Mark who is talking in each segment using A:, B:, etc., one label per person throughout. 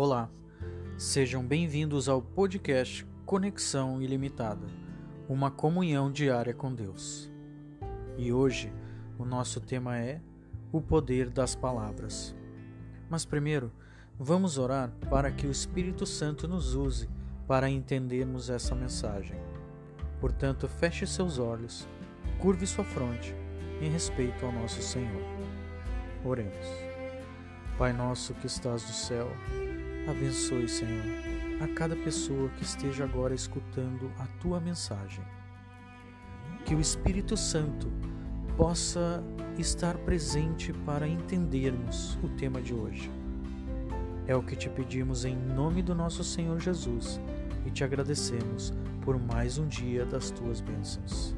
A: Olá, sejam bem-vindos ao podcast Conexão Ilimitada, uma comunhão diária com Deus. E hoje o nosso tema é o poder das palavras. Mas primeiro, vamos orar para que o Espírito Santo nos use para entendermos essa mensagem. Portanto, feche seus olhos, curve sua fronte em respeito ao nosso Senhor. Oremos. Pai nosso que estás no céu, abençoe, Senhor, a cada pessoa que esteja agora escutando a tua mensagem. Que o Espírito Santo possa estar presente para entendermos o tema de hoje. É o que te pedimos em nome do nosso Senhor Jesus e te agradecemos por mais um dia das tuas bênçãos.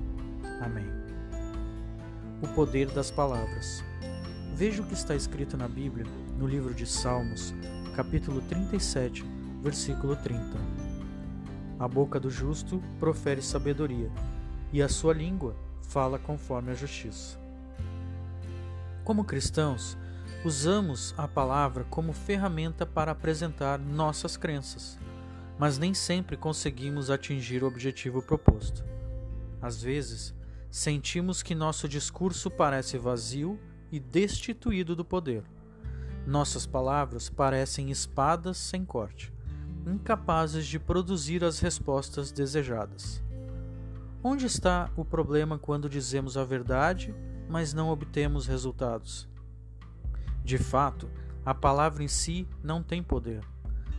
A: Amém. O poder das palavras. Veja o que está escrito na Bíblia, no livro de Salmos, capítulo 37, versículo 30. A boca do justo profere sabedoria, e a sua língua fala conforme a justiça. Como cristãos, usamos a palavra como ferramenta para apresentar nossas crenças, mas nem sempre conseguimos atingir o objetivo proposto. Às vezes, sentimos que nosso discurso parece vazio e destituído do poder. Nossas palavras parecem espadas sem corte, incapazes de produzir as respostas desejadas. Onde está o problema quando dizemos a verdade, mas não obtemos resultados? De fato, a palavra em si não tem poder.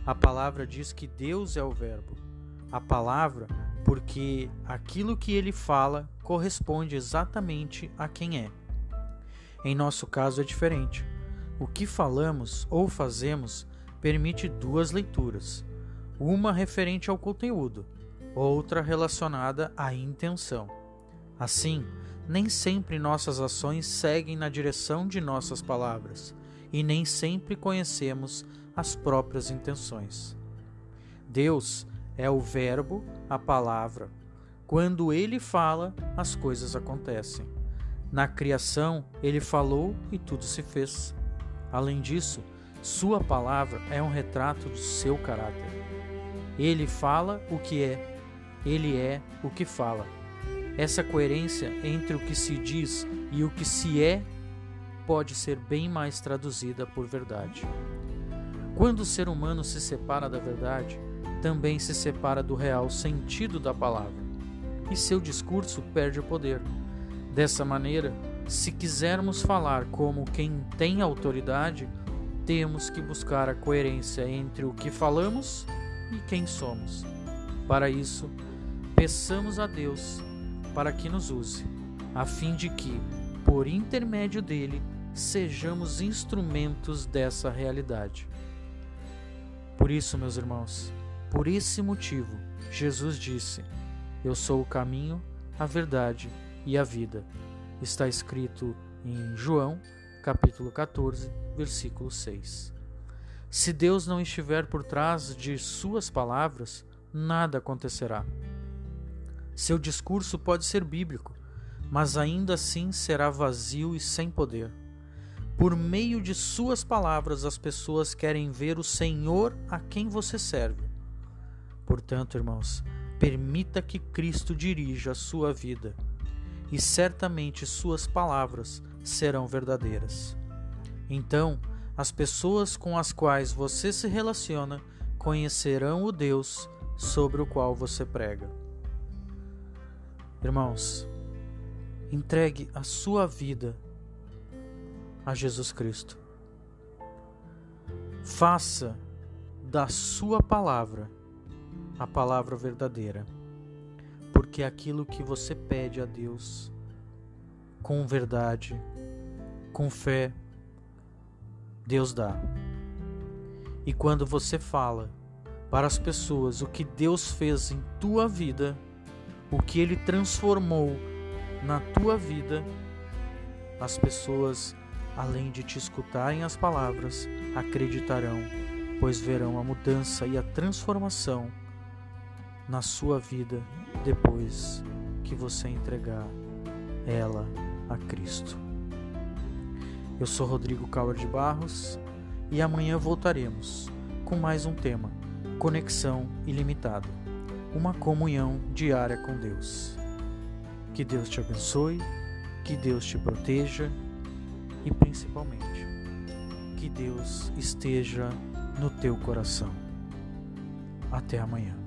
A: A palavra diz que Deus é o Verbo. A palavra, porque aquilo que ele fala corresponde exatamente a quem é. Em nosso caso é diferente. O que falamos ou fazemos permite duas leituras: uma referente ao conteúdo outra relacionada à intenção. Assim, nem sempre nossas ações seguem na direção de nossas palavras e nem sempre conhecemos as próprias intenções. Deus é o Verbo, a palavra. Quando ele fala, as coisas acontecem. Na criação, ele falou e tudo se fez. Além disso, sua palavra é um retrato do seu caráter. Ele fala o que é ele é o que fala. Essa coerência entre o que se diz e o que se é pode ser bem mais traduzida por verdade. Quando o ser humano se separa da verdade, também se separa do real sentido da palavra, e seu discurso perde o poder. Dessa maneira, se quisermos falar como quem tem autoridade, temos que buscar a coerência entre o que falamos e quem somos. Para isso, peçamos a Deus para que nos use, a fim de que, por intermédio dele, sejamos instrumentos dessa realidade. Por isso, meus irmãos, por esse motivo, Jesus disse: Eu sou o caminho, a verdade e a vida. Está escrito em João, capítulo 14, versículo 6. Se Deus não estiver por trás de suas palavras, nada acontecerá. Seu discurso pode ser bíblico, mas ainda assim será vazio e sem poder. Por meio de suas palavras, as pessoas querem ver o Senhor a quem você serve. Portanto, irmãos, permita que Cristo dirija a sua vida, e certamente suas palavras serão verdadeiras. Então, as pessoas com as quais você se relaciona conhecerão o Deus sobre o qual você prega. Irmãos, entregue a sua vida a Jesus Cristo. Faça da sua palavra a palavra verdadeira, porque aquilo que você pede a Deus com verdade, com fé, Deus dá. E quando você fala para as pessoas o que Deus fez em tua vida, o que ele transformou na tua vida, as pessoas, além de te escutarem as palavras, acreditarão, pois verão a mudança e a transformação na sua vida depois que você entregar ela a Cristo. Eu sou Rodrigo Cauer de Barros e amanhã voltaremos com mais um tema: Conexão Ilimitada uma comunhão diária com Deus. Que Deus te abençoe, que Deus te proteja e principalmente que Deus esteja no teu coração. Até amanhã.